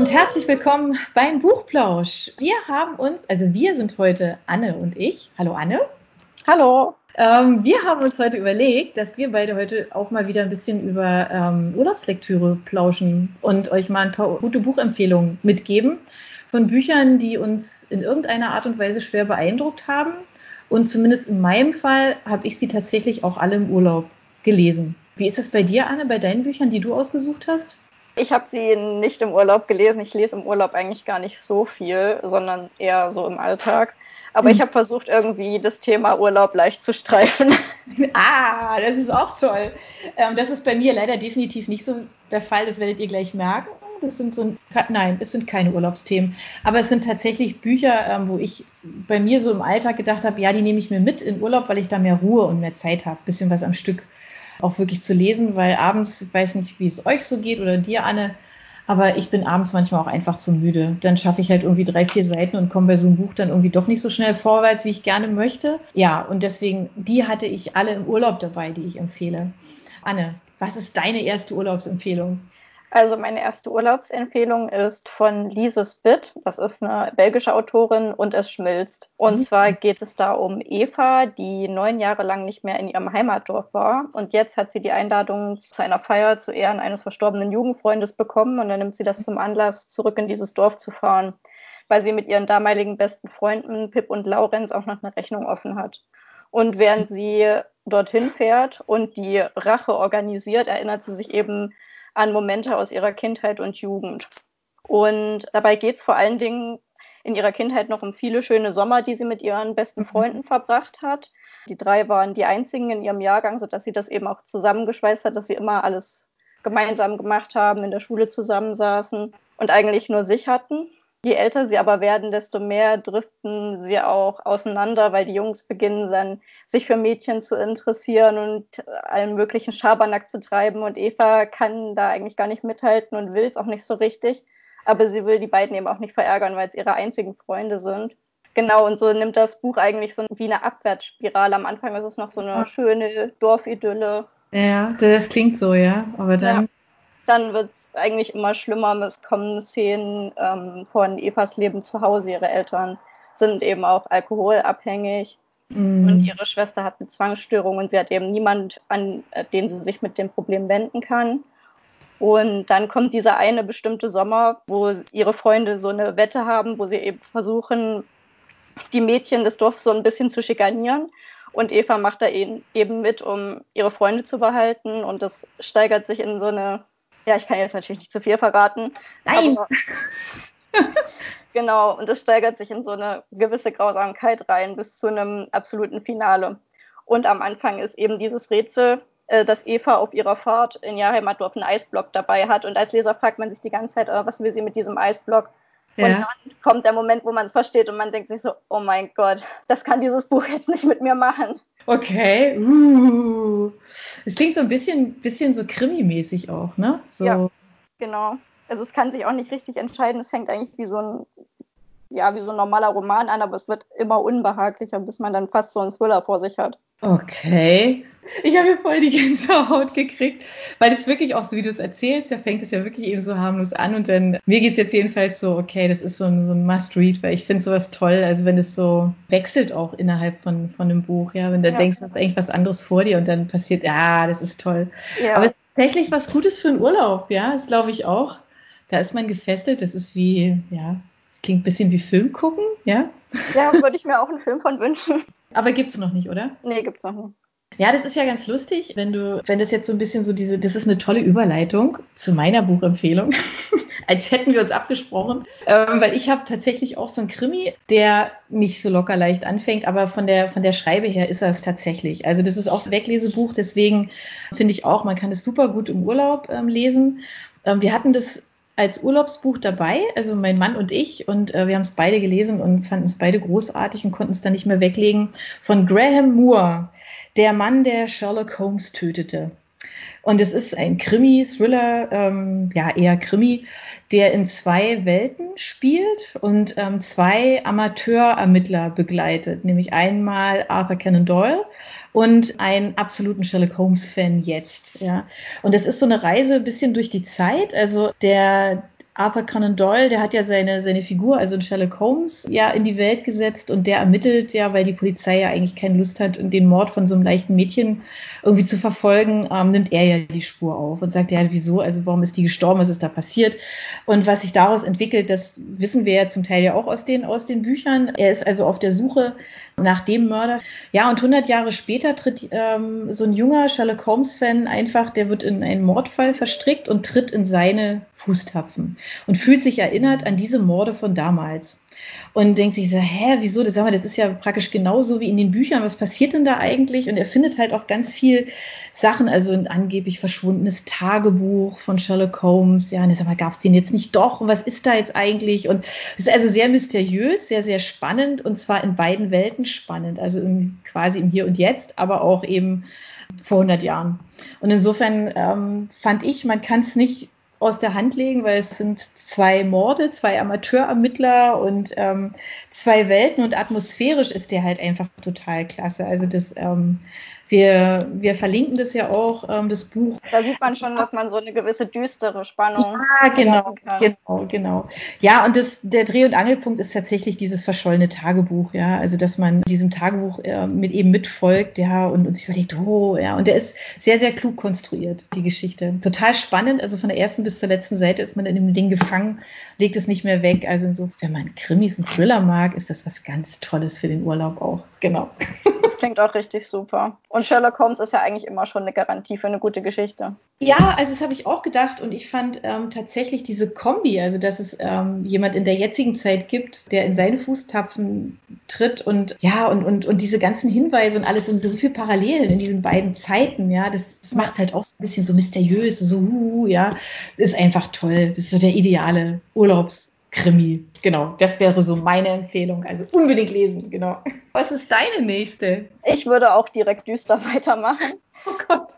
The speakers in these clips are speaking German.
und herzlich willkommen beim Buchplausch. Wir haben uns, also wir sind heute Anne und ich. Hallo Anne. Hallo. Ähm, wir haben uns heute überlegt, dass wir beide heute auch mal wieder ein bisschen über ähm, Urlaubslektüre plauschen und euch mal ein paar gute Buchempfehlungen mitgeben von Büchern, die uns in irgendeiner Art und Weise schwer beeindruckt haben. Und zumindest in meinem Fall habe ich sie tatsächlich auch alle im Urlaub gelesen. Wie ist es bei dir, Anne, bei deinen Büchern, die du ausgesucht hast? Ich habe sie nicht im Urlaub gelesen. Ich lese im Urlaub eigentlich gar nicht so viel, sondern eher so im Alltag. Aber mhm. ich habe versucht, irgendwie das Thema Urlaub leicht zu streifen. Ah, das ist auch toll. Ähm, das ist bei mir leider definitiv nicht so der Fall. Das werdet ihr gleich merken. Das sind so, nein, es sind keine Urlaubsthemen. Aber es sind tatsächlich Bücher, ähm, wo ich bei mir so im Alltag gedacht habe, ja, die nehme ich mir mit in Urlaub, weil ich da mehr Ruhe und mehr Zeit habe, bisschen was am Stück auch wirklich zu lesen, weil abends, ich weiß nicht, wie es euch so geht oder dir, Anne, aber ich bin abends manchmal auch einfach zu müde. Dann schaffe ich halt irgendwie drei, vier Seiten und komme bei so einem Buch dann irgendwie doch nicht so schnell vorwärts, wie ich gerne möchte. Ja, und deswegen, die hatte ich alle im Urlaub dabei, die ich empfehle. Anne, was ist deine erste Urlaubsempfehlung? Also meine erste Urlaubsempfehlung ist von Lise Spitt. Das ist eine belgische Autorin und es schmilzt. Und mhm. zwar geht es da um Eva, die neun Jahre lang nicht mehr in ihrem Heimatdorf war. Und jetzt hat sie die Einladung zu einer Feier zu Ehren eines verstorbenen Jugendfreundes bekommen. Und dann nimmt sie das zum Anlass, zurück in dieses Dorf zu fahren, weil sie mit ihren damaligen besten Freunden Pip und Laurenz auch noch eine Rechnung offen hat. Und während sie dorthin fährt und die Rache organisiert, erinnert sie sich eben an Momente aus ihrer Kindheit und Jugend. Und dabei geht es vor allen Dingen in ihrer Kindheit noch um viele schöne Sommer, die sie mit ihren besten mhm. Freunden verbracht hat. Die drei waren die einzigen in ihrem Jahrgang, sodass sie das eben auch zusammengeschweißt hat, dass sie immer alles gemeinsam gemacht haben, in der Schule zusammensaßen und eigentlich nur sich hatten. Je älter sie aber werden, desto mehr driften sie auch auseinander, weil die Jungs beginnen dann, sich für Mädchen zu interessieren und allen möglichen Schabernack zu treiben. Und Eva kann da eigentlich gar nicht mithalten und will es auch nicht so richtig. Aber sie will die beiden eben auch nicht verärgern, weil es ihre einzigen Freunde sind. Genau, und so nimmt das Buch eigentlich so wie eine Abwärtsspirale. Am Anfang ist es noch so eine schöne Dorfidylle. Ja, das klingt so, ja. Aber dann. Ja. Dann wird es eigentlich immer schlimmer. Es kommen Szenen ähm, von Evas Leben zu Hause. Ihre Eltern sind eben auch alkoholabhängig. Mm. Und ihre Schwester hat eine Zwangsstörung und sie hat eben niemand, an äh, den sie sich mit dem Problem wenden kann. Und dann kommt dieser eine bestimmte Sommer, wo ihre Freunde so eine Wette haben, wo sie eben versuchen, die Mädchen des Dorfs so ein bisschen zu schikanieren. Und Eva macht da eben mit, um ihre Freunde zu behalten. Und das steigert sich in so eine ja, ich kann jetzt natürlich nicht zu viel verraten. Nein! genau, und es steigert sich in so eine gewisse Grausamkeit rein bis zu einem absoluten Finale. Und am Anfang ist eben dieses Rätsel, äh, dass Eva auf ihrer Fahrt in ihr Heimatdorf einen Eisblock dabei hat. Und als Leser fragt man sich die ganze Zeit, oh, was will sie mit diesem Eisblock? Ja. Und dann kommt der Moment, wo man es versteht und man denkt sich so, oh mein Gott, das kann dieses Buch jetzt nicht mit mir machen. Okay. Uh. Es klingt so ein bisschen, bisschen so krimi-mäßig auch, ne? So. Ja, genau. Also es kann sich auch nicht richtig entscheiden. Es fängt eigentlich wie so ein, ja, wie so ein normaler Roman an, aber es wird immer unbehaglicher, bis man dann fast so einen Thriller vor sich hat. Okay. Ich habe hier voll die Gänsehaut gekriegt, weil das wirklich auch so, wie du es erzählst, ja, fängt es ja wirklich eben so harmlos an und dann, mir geht es jetzt jedenfalls so, okay, das ist so ein, so ein Must-Read, weil ich finde sowas toll, also wenn es so wechselt auch innerhalb von, von einem Buch, ja, wenn du ja. denkst, du hast eigentlich was anderes vor dir und dann passiert, ja, das ist toll. Ja. Aber es ist tatsächlich was Gutes für einen Urlaub, ja, das glaube ich auch. Da ist man gefesselt, das ist wie, ja, klingt ein bisschen wie Film gucken, ja. Ja, würde ich mir auch einen Film von wünschen. Aber gibt's noch nicht, oder? Nee, gibt's noch nicht. Ja, das ist ja ganz lustig, wenn du, wenn das jetzt so ein bisschen so diese, das ist eine tolle Überleitung zu meiner Buchempfehlung, als hätten wir uns abgesprochen, ähm, weil ich habe tatsächlich auch so einen Krimi, der nicht so locker leicht anfängt, aber von der von der Schreibe her ist er es tatsächlich. Also das ist auch ein Weglesebuch, deswegen finde ich auch, man kann es super gut im Urlaub ähm, lesen. Ähm, wir hatten das als Urlaubsbuch dabei, also mein Mann und ich, und äh, wir haben es beide gelesen und fanden es beide großartig und konnten es dann nicht mehr weglegen, von Graham Moore, der Mann, der Sherlock Holmes tötete. Und es ist ein Krimi, Thriller, ähm, ja eher Krimi, der in zwei Welten spielt und ähm, zwei Amateurermittler begleitet, nämlich einmal Arthur Conan Doyle und einen absoluten Sherlock Holmes-Fan jetzt. Ja. Und es ist so eine Reise ein bisschen durch die Zeit. Also der Arthur Conan Doyle, der hat ja seine, seine Figur, also in Sherlock Holmes, ja in die Welt gesetzt und der ermittelt ja, weil die Polizei ja eigentlich keine Lust hat, den Mord von so einem leichten Mädchen irgendwie zu verfolgen, ähm, nimmt er ja die Spur auf und sagt, ja, wieso, also warum ist die gestorben, was ist da passiert? Und was sich daraus entwickelt, das wissen wir ja zum Teil ja auch aus den, aus den Büchern. Er ist also auf der Suche nach dem Mörder. Ja, und 100 Jahre später tritt ähm, so ein junger Sherlock Holmes-Fan einfach, der wird in einen Mordfall verstrickt und tritt in seine Fußtapfen und fühlt sich erinnert an diese Morde von damals und denkt sich so, hä, wieso, das, sag mal, das ist ja praktisch genauso wie in den Büchern, was passiert denn da eigentlich? Und er findet halt auch ganz viel Sachen, also ein angeblich verschwundenes Tagebuch von Sherlock Holmes, ja, und ich sag mal, gab es den jetzt nicht doch? Und was ist da jetzt eigentlich? Und es ist also sehr mysteriös, sehr, sehr spannend und zwar in beiden Welten spannend, also im, quasi im Hier und Jetzt, aber auch eben vor 100 Jahren. Und insofern ähm, fand ich, man kann es nicht aus der Hand legen, weil es sind zwei Morde, zwei Amateurermittler und ähm, zwei Welten und atmosphärisch ist der halt einfach total klasse. Also das ähm, wir, wir verlinken das ja auch, ähm, das Buch. Da sieht man schon, dass man so eine gewisse düstere Spannung ja, genau, genau, genau. Ja, und das, der Dreh- und Angelpunkt ist tatsächlich dieses verschollene Tagebuch, ja. Also, dass man diesem Tagebuch äh, mit eben mitfolgt, ja, und, und sich überlegt, oh, ja. Und der ist sehr, sehr klug konstruiert, die Geschichte. Total spannend. Also von der ersten bis zur letzten Seite ist man in dem Ding gefangen, legt es nicht mehr weg. Also so, wenn man Krimis und Thriller mag, ist das was ganz Tolles für den Urlaub auch. Genau. Das klingt auch richtig super. Und Sherlock Holmes ist ja eigentlich immer schon eine Garantie für eine gute Geschichte. Ja, also das habe ich auch gedacht und ich fand ähm, tatsächlich diese Kombi, also dass es ähm, jemand in der jetzigen Zeit gibt, der in seine Fußtapfen tritt und ja, und, und, und diese ganzen Hinweise und alles und so viele Parallelen in diesen beiden Zeiten, ja, das, das macht es halt auch so ein bisschen so mysteriös, so, uh, ja, ist einfach toll. Das ist so der ideale Urlaubs. Krimi. Genau, das wäre so meine Empfehlung. Also unbedingt lesen, genau. Was ist deine nächste? Ich würde auch direkt düster weitermachen. Oh Gott.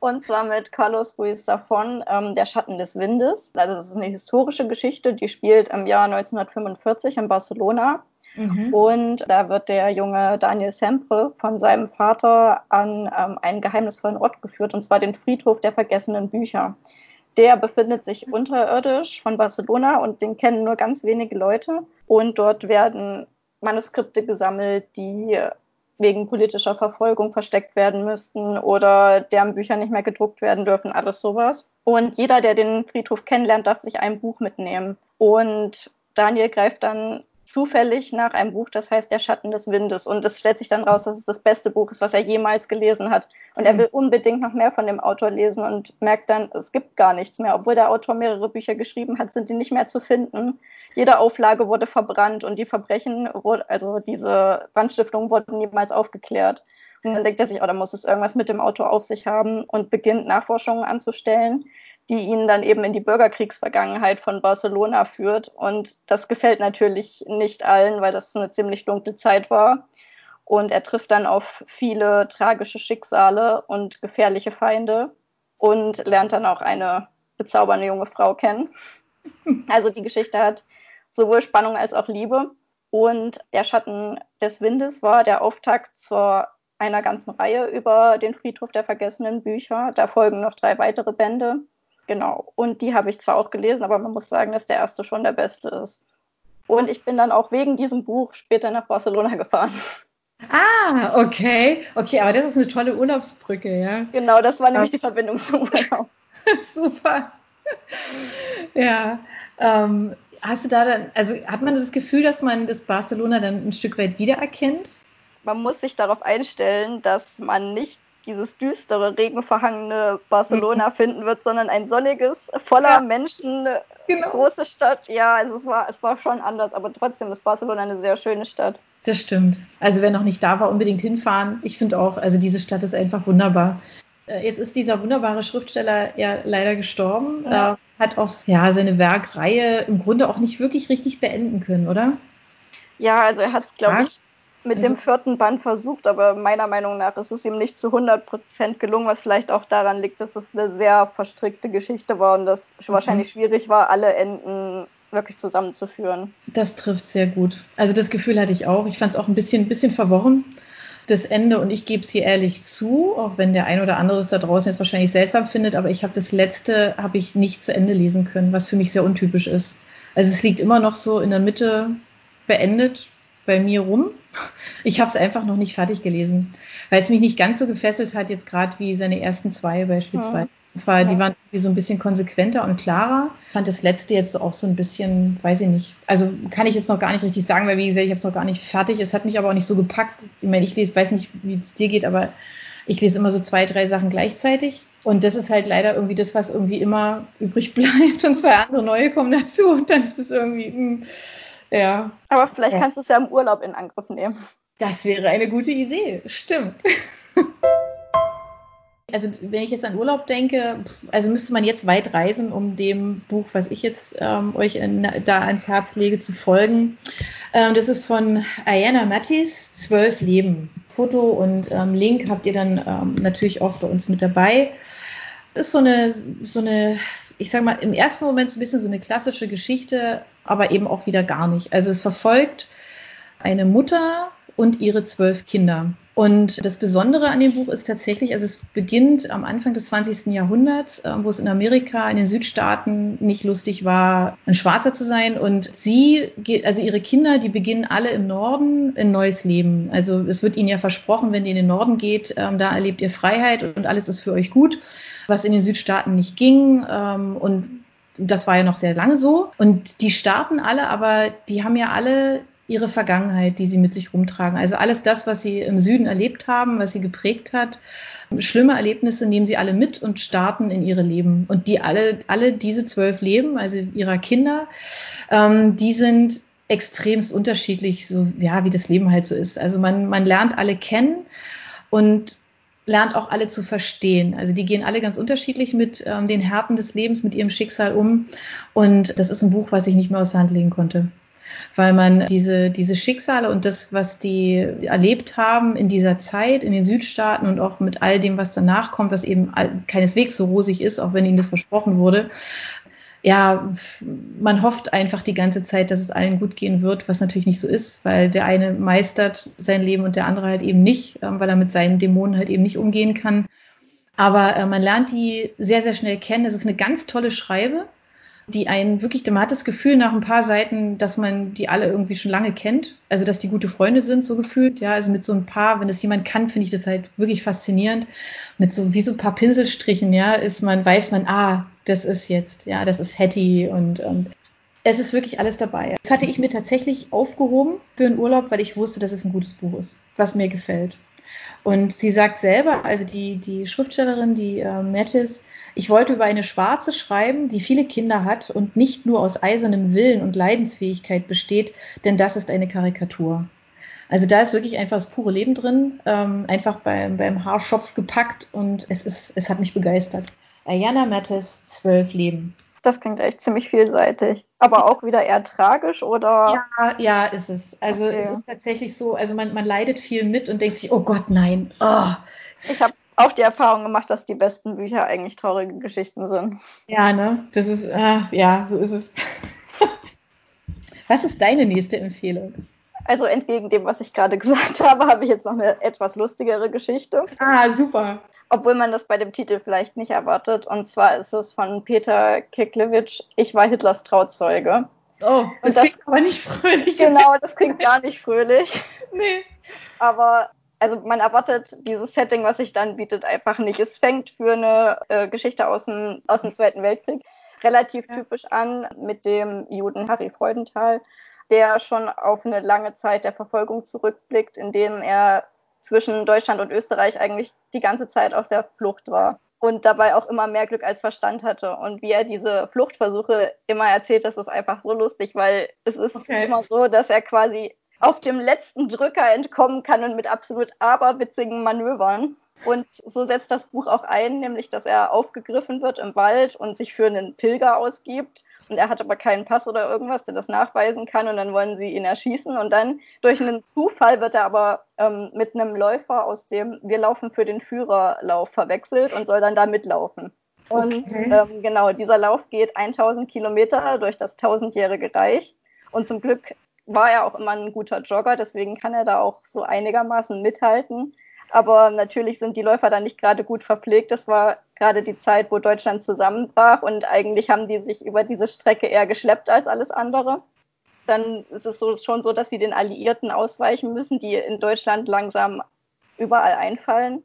Und zwar mit Carlos Ruiz Zafón, ähm, Der Schatten des Windes. Also das ist eine historische Geschichte, die spielt im Jahr 1945 in Barcelona. Mhm. Und da wird der junge Daniel Sempre von seinem Vater an ähm, einen geheimnisvollen Ort geführt, und zwar den Friedhof der vergessenen Bücher. Der befindet sich unterirdisch von Barcelona und den kennen nur ganz wenige Leute. Und dort werden Manuskripte gesammelt, die wegen politischer Verfolgung versteckt werden müssten oder deren Bücher nicht mehr gedruckt werden dürfen, alles sowas. Und jeder, der den Friedhof kennenlernt, darf sich ein Buch mitnehmen. Und Daniel greift dann zufällig nach einem Buch, das heißt Der Schatten des Windes. Und es stellt sich dann raus, dass es das beste Buch ist, was er jemals gelesen hat. Und er mhm. will unbedingt noch mehr von dem Autor lesen und merkt dann, es gibt gar nichts mehr. Obwohl der Autor mehrere Bücher geschrieben hat, sind die nicht mehr zu finden. Jede Auflage wurde verbrannt und die Verbrechen, also diese Brandstiftungen wurden niemals aufgeklärt. Und dann denkt er sich, oh, da muss es irgendwas mit dem Autor auf sich haben und beginnt Nachforschungen anzustellen die ihn dann eben in die Bürgerkriegsvergangenheit von Barcelona führt. Und das gefällt natürlich nicht allen, weil das eine ziemlich dunkle Zeit war. Und er trifft dann auf viele tragische Schicksale und gefährliche Feinde und lernt dann auch eine bezaubernde junge Frau kennen. Also die Geschichte hat sowohl Spannung als auch Liebe. Und Der Schatten des Windes war der Auftakt zu einer ganzen Reihe über den Friedhof der vergessenen Bücher. Da folgen noch drei weitere Bände. Genau. Und die habe ich zwar auch gelesen, aber man muss sagen, dass der erste schon der beste ist. Und ich bin dann auch wegen diesem Buch später nach Barcelona gefahren. Ah, okay. Okay, aber das ist eine tolle Urlaubsbrücke, ja. Genau, das war nämlich die Verbindung zum Urlaub. Super. Ja. Ähm, hast du da dann, also hat man das Gefühl, dass man das Barcelona dann ein Stück weit wiedererkennt? Man muss sich darauf einstellen, dass man nicht dieses düstere, regenverhangene Barcelona mhm. finden wird, sondern ein sonniges, voller ja. Menschen, genau. große Stadt. Ja, also es war, es war schon anders, aber trotzdem ist Barcelona eine sehr schöne Stadt. Das stimmt. Also wer noch nicht da war, unbedingt hinfahren. Ich finde auch, also diese Stadt ist einfach wunderbar. Äh, jetzt ist dieser wunderbare Schriftsteller ja leider gestorben, ja. Äh, hat auch ja, seine Werkreihe im Grunde auch nicht wirklich richtig beenden können, oder? Ja, also er hat, glaube ich, mit also, dem vierten Band versucht, aber meiner Meinung nach ist es ihm nicht zu 100 Prozent gelungen, was vielleicht auch daran liegt, dass es eine sehr verstrickte Geschichte war und das mhm. wahrscheinlich schwierig war, alle Enden wirklich zusammenzuführen. Das trifft sehr gut. Also das Gefühl hatte ich auch. Ich fand es auch ein bisschen, bisschen verworren. das Ende, und ich gebe es hier ehrlich zu, auch wenn der ein oder andere es da draußen jetzt wahrscheinlich seltsam findet, aber ich habe das letzte, habe ich nicht zu Ende lesen können, was für mich sehr untypisch ist. Also es liegt immer noch so in der Mitte beendet bei mir rum. Ich habe es einfach noch nicht fertig gelesen, weil es mich nicht ganz so gefesselt hat, jetzt gerade wie seine ersten zwei beispielsweise. Mhm. Zwar, ja. die waren irgendwie so ein bisschen konsequenter und klarer. Ich fand das letzte jetzt auch so ein bisschen, weiß ich nicht. Also kann ich jetzt noch gar nicht richtig sagen, weil wie gesagt, ich habe es noch gar nicht fertig. Es hat mich aber auch nicht so gepackt. Ich meine, ich lese, weiß nicht, wie es dir geht, aber ich lese immer so zwei, drei Sachen gleichzeitig. Und das ist halt leider irgendwie das, was irgendwie immer übrig bleibt. Und zwei andere neue kommen dazu. Und dann ist es irgendwie, mh, hm, ja. Aber vielleicht ja. kannst du es ja im Urlaub in Angriff nehmen. Das wäre eine gute Idee. Stimmt. also wenn ich jetzt an Urlaub denke, also müsste man jetzt weit reisen, um dem Buch, was ich jetzt ähm, euch in, da ans Herz lege, zu folgen. Ähm, das ist von Ayana Mattis, Zwölf Leben. Foto und ähm, Link habt ihr dann ähm, natürlich auch bei uns mit dabei. Das ist so eine, so eine, ich sag mal, im ersten Moment so ein bisschen so eine klassische Geschichte, aber eben auch wieder gar nicht. Also es verfolgt eine Mutter und ihre zwölf Kinder. Und das Besondere an dem Buch ist tatsächlich, also es beginnt am Anfang des 20. Jahrhunderts, äh, wo es in Amerika, in den Südstaaten nicht lustig war, ein Schwarzer zu sein. Und sie, also ihre Kinder, die beginnen alle im Norden ein neues Leben. Also es wird ihnen ja versprochen, wenn ihr in den Norden geht, ähm, da erlebt ihr Freiheit und alles ist für euch gut, was in den Südstaaten nicht ging. Ähm, und das war ja noch sehr lange so. Und die starten alle, aber die haben ja alle ihre Vergangenheit, die sie mit sich rumtragen. Also alles das, was sie im Süden erlebt haben, was sie geprägt hat. Schlimme Erlebnisse nehmen sie alle mit und starten in ihre Leben. Und die alle, alle diese zwölf Leben, also ihrer Kinder, ähm, die sind extremst unterschiedlich, so ja, wie das Leben halt so ist. Also man, man lernt alle kennen und lernt auch alle zu verstehen. Also die gehen alle ganz unterschiedlich mit ähm, den Härten des Lebens, mit ihrem Schicksal um. Und das ist ein Buch, was ich nicht mehr aus der Hand legen konnte weil man diese, diese Schicksale und das, was die erlebt haben in dieser Zeit in den Südstaaten und auch mit all dem, was danach kommt, was eben keineswegs so rosig ist, auch wenn ihnen das versprochen wurde, ja, man hofft einfach die ganze Zeit, dass es allen gut gehen wird, was natürlich nicht so ist, weil der eine meistert sein Leben und der andere halt eben nicht, ähm, weil er mit seinen Dämonen halt eben nicht umgehen kann. Aber äh, man lernt die sehr, sehr schnell kennen. Es ist eine ganz tolle Schreibe die einen wirklich, man hat das Gefühl nach ein paar Seiten, dass man die alle irgendwie schon lange kennt. Also, dass die gute Freunde sind, so gefühlt. Ja, also mit so ein paar, wenn das jemand kann, finde ich das halt wirklich faszinierend. Mit so, wie so ein paar Pinselstrichen, ja, ist man, weiß man, ah, das ist jetzt, ja, das ist Hattie und, und es ist wirklich alles dabei. Das hatte ich mir tatsächlich aufgehoben für einen Urlaub, weil ich wusste, dass es ein gutes Buch ist, was mir gefällt. Und sie sagt selber, also die, die Schriftstellerin, die äh, Mattis, ich wollte über eine Schwarze schreiben, die viele Kinder hat und nicht nur aus eisernem Willen und Leidensfähigkeit besteht, denn das ist eine Karikatur. Also da ist wirklich einfach das pure Leben drin, ähm, einfach beim, beim Haarschopf gepackt und es, ist, es hat mich begeistert. Ayana Mattes, Zwölf Leben. Das klingt echt ziemlich vielseitig. Aber auch wieder eher tragisch, oder? Ja, ja, ist es. Also okay. es ist tatsächlich so, also man, man leidet viel mit und denkt sich, oh Gott, nein. Oh. Ich habe auch die Erfahrung gemacht, dass die besten Bücher eigentlich traurige Geschichten sind. Ja, ne? Das ist, äh, ja, so ist es. was ist deine nächste Empfehlung? Also entgegen dem, was ich gerade gesagt habe, habe ich jetzt noch eine etwas lustigere Geschichte. Ah, super. Obwohl man das bei dem Titel vielleicht nicht erwartet. Und zwar ist es von Peter Kiklewitsch, Ich war Hitlers Trauzeuge. Oh, das, das klingt aber nicht fröhlich. Genau, das klingt gar nicht fröhlich. nee. Aber also man erwartet dieses Setting, was sich dann bietet, einfach nicht. Es fängt für eine äh, Geschichte aus dem, aus dem Zweiten Weltkrieg relativ ja. typisch an mit dem Juden Harry Freudenthal, der schon auf eine lange Zeit der Verfolgung zurückblickt, in dem er zwischen Deutschland und Österreich eigentlich die ganze Zeit auf der Flucht war und dabei auch immer mehr Glück als Verstand hatte. Und wie er diese Fluchtversuche immer erzählt, das ist einfach so lustig, weil es ist okay. immer so, dass er quasi auf dem letzten Drücker entkommen kann und mit absolut aberwitzigen Manövern. Und so setzt das Buch auch ein, nämlich dass er aufgegriffen wird im Wald und sich für einen Pilger ausgibt. Und er hat aber keinen Pass oder irgendwas, der das nachweisen kann. Und dann wollen sie ihn erschießen. Und dann durch einen Zufall wird er aber ähm, mit einem Läufer aus dem Wir laufen für den Führerlauf verwechselt und soll dann da mitlaufen. Und okay. ähm, genau, dieser Lauf geht 1000 Kilometer durch das tausendjährige Reich. Und zum Glück war er auch immer ein guter Jogger, deswegen kann er da auch so einigermaßen mithalten. Aber natürlich sind die Läufer da nicht gerade gut verpflegt. Das war gerade die Zeit, wo Deutschland zusammenbrach und eigentlich haben die sich über diese Strecke eher geschleppt als alles andere. Dann ist es so, schon so, dass sie den Alliierten ausweichen müssen, die in Deutschland langsam überall einfallen.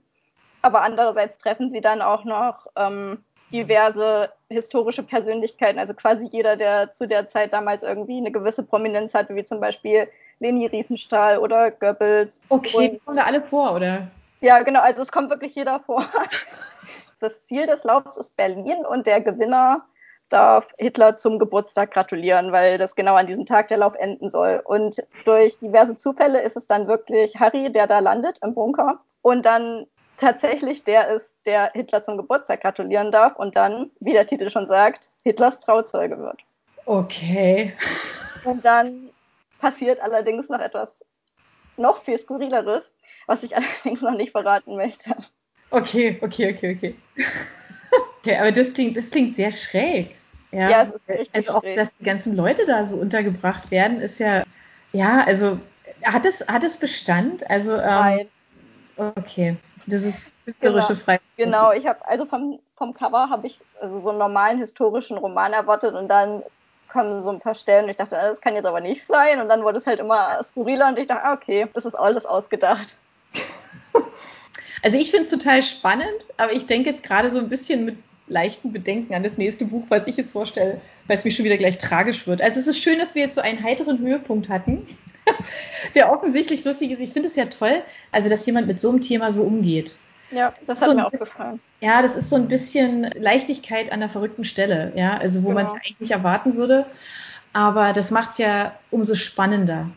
Aber andererseits treffen sie dann auch noch ähm, diverse historische Persönlichkeiten, also quasi jeder, der zu der Zeit damals irgendwie eine gewisse Prominenz hatte, wie zum Beispiel Leni Riefenstahl oder Goebbels. Okay, die kommen da alle vor, oder? Ja, genau, also es kommt wirklich jeder vor. Das Ziel des Laufs ist Berlin und der Gewinner darf Hitler zum Geburtstag gratulieren, weil das genau an diesem Tag der Lauf enden soll. Und durch diverse Zufälle ist es dann wirklich Harry, der da landet im Bunker und dann tatsächlich der ist, der Hitler zum Geburtstag gratulieren darf und dann, wie der Titel schon sagt, Hitlers Trauzeuge wird. Okay. Und dann passiert allerdings noch etwas noch viel skurrileres, was ich allerdings noch nicht verraten möchte. Okay, okay, okay, okay. okay, aber das klingt, das klingt sehr schräg. Ja, ja es ist richtig Also auch, schräg. dass die ganzen Leute da so untergebracht werden, ist ja, ja, also hat es, hat es Bestand? Also, ähm, Nein. Okay, das ist künstlerische Genau. Freiheit. Genau, ich habe also vom, vom Cover habe ich also so einen normalen historischen Roman erwartet und dann kommen so ein paar Stellen und ich dachte, ah, das kann jetzt aber nicht sein und dann wurde es halt immer skurriler und ich dachte, ah, okay, das ist alles ausgedacht. Also ich finde es total spannend, aber ich denke jetzt gerade so ein bisschen mit leichten Bedenken an das nächste Buch, was ich jetzt vorstelle, weil es mir schon wieder gleich tragisch wird. Also es ist schön, dass wir jetzt so einen heiteren Höhepunkt hatten, der offensichtlich lustig ist. Ich finde es ja toll, also dass jemand mit so einem Thema so umgeht. Ja, das So hat ein mir auch gefallen. Ja, das ist so ein bisschen Leichtigkeit an der verrückten Stelle, ja, also wo Genau. man es eigentlich nicht erwarten würde. Aber das macht es ja umso spannender,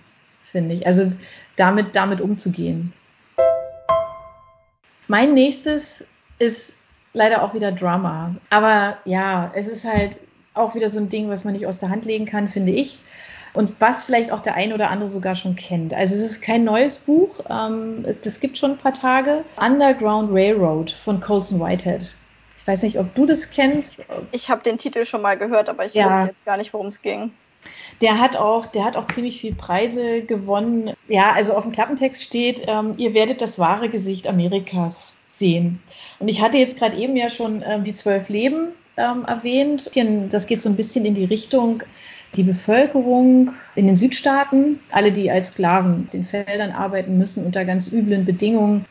finde ich. Also damit, damit umzugehen. Mein nächstes ist leider auch wieder Drama. Aber ja, es ist halt auch wieder so ein Ding, was man nicht aus der Hand legen kann, finde ich. Und was vielleicht auch der ein oder andere sogar schon kennt. Also es ist kein neues Buch, ähm, das gibt schon ein paar Tage. Underground Railroad von Colson Whitehead. Ich weiß nicht, ob du das kennst. Ich habe den Titel schon mal gehört, aber ich Ja. wusste jetzt gar nicht, worum es ging. Der hat auch, der hat auch ziemlich viel Preise gewonnen. Ja, also auf dem Klappentext steht, ähm, ihr werdet das wahre Gesicht Amerikas sehen. Und ich hatte jetzt gerade eben ja schon ähm, die zwölf Leben ähm, erwähnt. Das geht so ein bisschen in die Richtung, die Bevölkerung in den Südstaaten, alle, die als Sklaven auf den Feldern arbeiten müssen unter ganz üblen Bedingungen.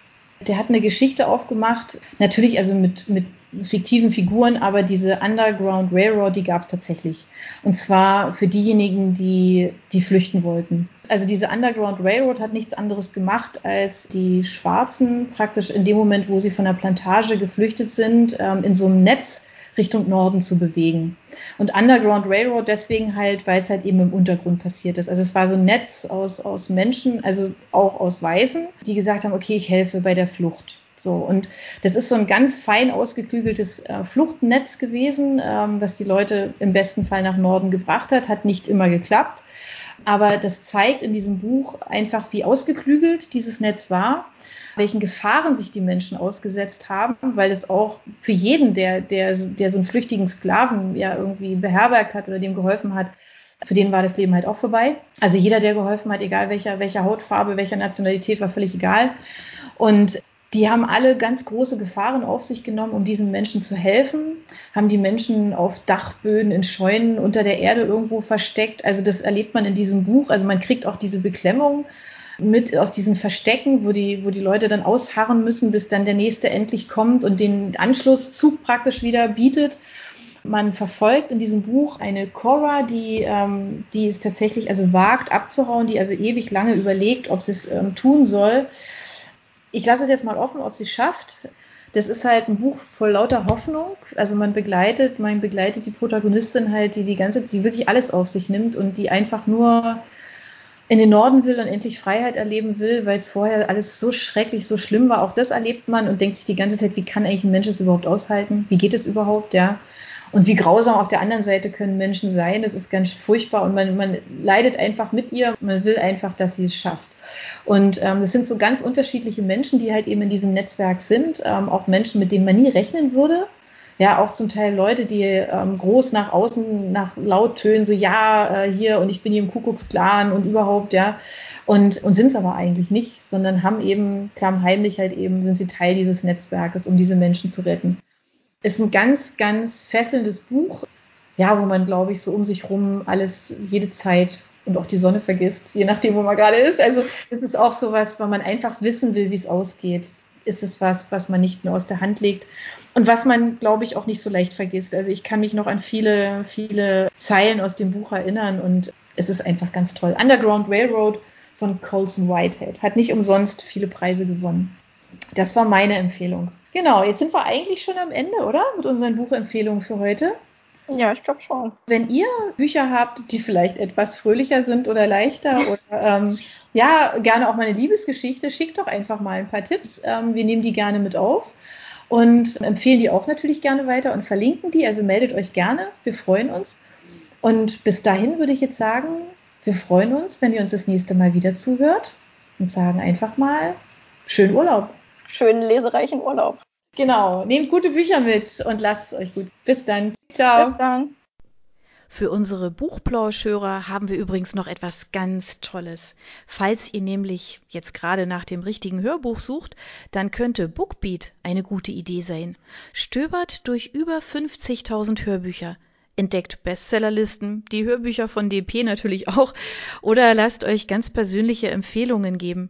Der hat eine Geschichte aufgemacht, natürlich also mit, mit fiktiven Figuren, aber diese Underground Railroad, die gab es tatsächlich. Und zwar für diejenigen, die, die flüchten wollten. Also diese Underground Railroad hat nichts anderes gemacht, als die Schwarzen praktisch in dem Moment, wo sie von der Plantage geflüchtet sind, ähm, in so einem Netz Richtung Norden zu bewegen. Und Underground Railroad deswegen halt, weil es halt eben im Untergrund passiert ist. Also es war so ein Netz aus, aus Menschen, also auch aus Weißen, die gesagt haben, okay, ich helfe bei der Flucht. So, und das ist so ein ganz fein ausgeklügeltes äh, Fluchtnetz gewesen, ähm, was die Leute im besten Fall nach Norden gebracht hat, hat nicht immer geklappt. Aber das zeigt in diesem Buch einfach, wie ausgeklügelt dieses Netz war, welchen Gefahren sich die Menschen ausgesetzt haben, weil es auch für jeden, der, der, der so einen flüchtigen Sklaven ja irgendwie beherbergt hat oder dem geholfen hat, für den war das Leben halt auch vorbei. Also jeder, der geholfen hat, egal welcher, welcher Hautfarbe, welcher Nationalität, war völlig egal. Und die haben alle ganz große Gefahren auf sich genommen, um diesen Menschen zu helfen, haben die Menschen auf Dachböden, in Scheunen unter der Erde irgendwo versteckt. Also das erlebt man in diesem Buch. Also man kriegt auch diese Beklemmung mit aus diesen Verstecken, wo die, wo die Leute dann ausharren müssen, bis dann der nächste endlich kommt und den Anschlusszug praktisch wieder bietet. Man verfolgt in diesem Buch eine Cora, die, ähm, die es tatsächlich also wagt abzuhauen, die also ewig lange überlegt, ob sie es ähm, tun soll. Ich lasse es jetzt mal offen, ob sie es schafft. Das ist halt ein Buch voll lauter Hoffnung. Also man begleitet, man begleitet die Protagonistin halt, die die ganze, die wirklich alles auf sich nimmt und die einfach nur in den Norden will und endlich Freiheit erleben will, weil es vorher alles so schrecklich, so schlimm war. Auch das erlebt man und denkt sich die ganze Zeit, wie kann eigentlich ein Mensch es überhaupt aushalten? Wie geht es überhaupt, ja? Und wie grausam auf der anderen Seite können Menschen sein? Das ist ganz furchtbar und man, man leidet einfach mit ihr. Man will einfach, dass sie es schafft. Und ähm, das sind so ganz unterschiedliche Menschen, die halt eben in diesem Netzwerk sind. Ähm, auch Menschen, mit denen man nie rechnen würde, Ja, auch zum Teil Leute, die ähm, groß nach außen, nach laut tönen, so ja, äh, hier und ich bin hier im Kuckucksklan und überhaupt, ja. Und, und sind es aber eigentlich nicht, sondern haben eben, klammheimlich halt eben, sind sie Teil dieses Netzwerkes, um diese Menschen zu retten. Ist ein ganz, ganz fesselndes Buch, ja, wo man, glaube ich, so um sich rum alles, jede Zeit und auch die Sonne vergisst, je nachdem, wo man gerade ist. Also es ist auch sowas, weil man einfach wissen will, wie es ausgeht. Ist es was, was man nicht nur aus der Hand legt und was man, glaube ich, auch nicht so leicht vergisst. Also ich kann mich noch an viele, viele Zeilen aus dem Buch erinnern und es ist einfach ganz toll. Underground Railroad von Colson Whitehead hat nicht umsonst viele Preise gewonnen. Das war meine Empfehlung. Genau, jetzt sind wir eigentlich schon am Ende, oder? Mit unseren Buchempfehlungen für heute. Ja, ich glaube schon. Wenn ihr Bücher habt, die vielleicht etwas fröhlicher sind oder leichter oder ähm, ja, gerne auch mal eine Liebesgeschichte, schickt doch einfach mal ein paar Tipps. Ähm, wir nehmen die gerne mit auf und empfehlen die auch natürlich gerne weiter und verlinken die. Also meldet euch gerne. Wir freuen uns. Und bis dahin würde ich jetzt sagen, wir freuen uns, wenn ihr uns das nächste Mal wieder zuhört und sagen einfach mal schönen Urlaub. Schönen lesereichen Urlaub. Genau, nehmt gute Bücher mit und lasst es euch gut. Bis dann. Ciao. Bis dann. Für unsere Buchplauschhörer haben wir übrigens noch etwas ganz Tolles. Falls ihr nämlich jetzt gerade nach dem richtigen Hörbuch sucht, dann könnte Bookbeat eine gute Idee sein. Stöbert durch über 50.000 Hörbücher, entdeckt Bestsellerlisten, die Hörbücher von DP natürlich auch, oder lasst euch ganz persönliche Empfehlungen geben.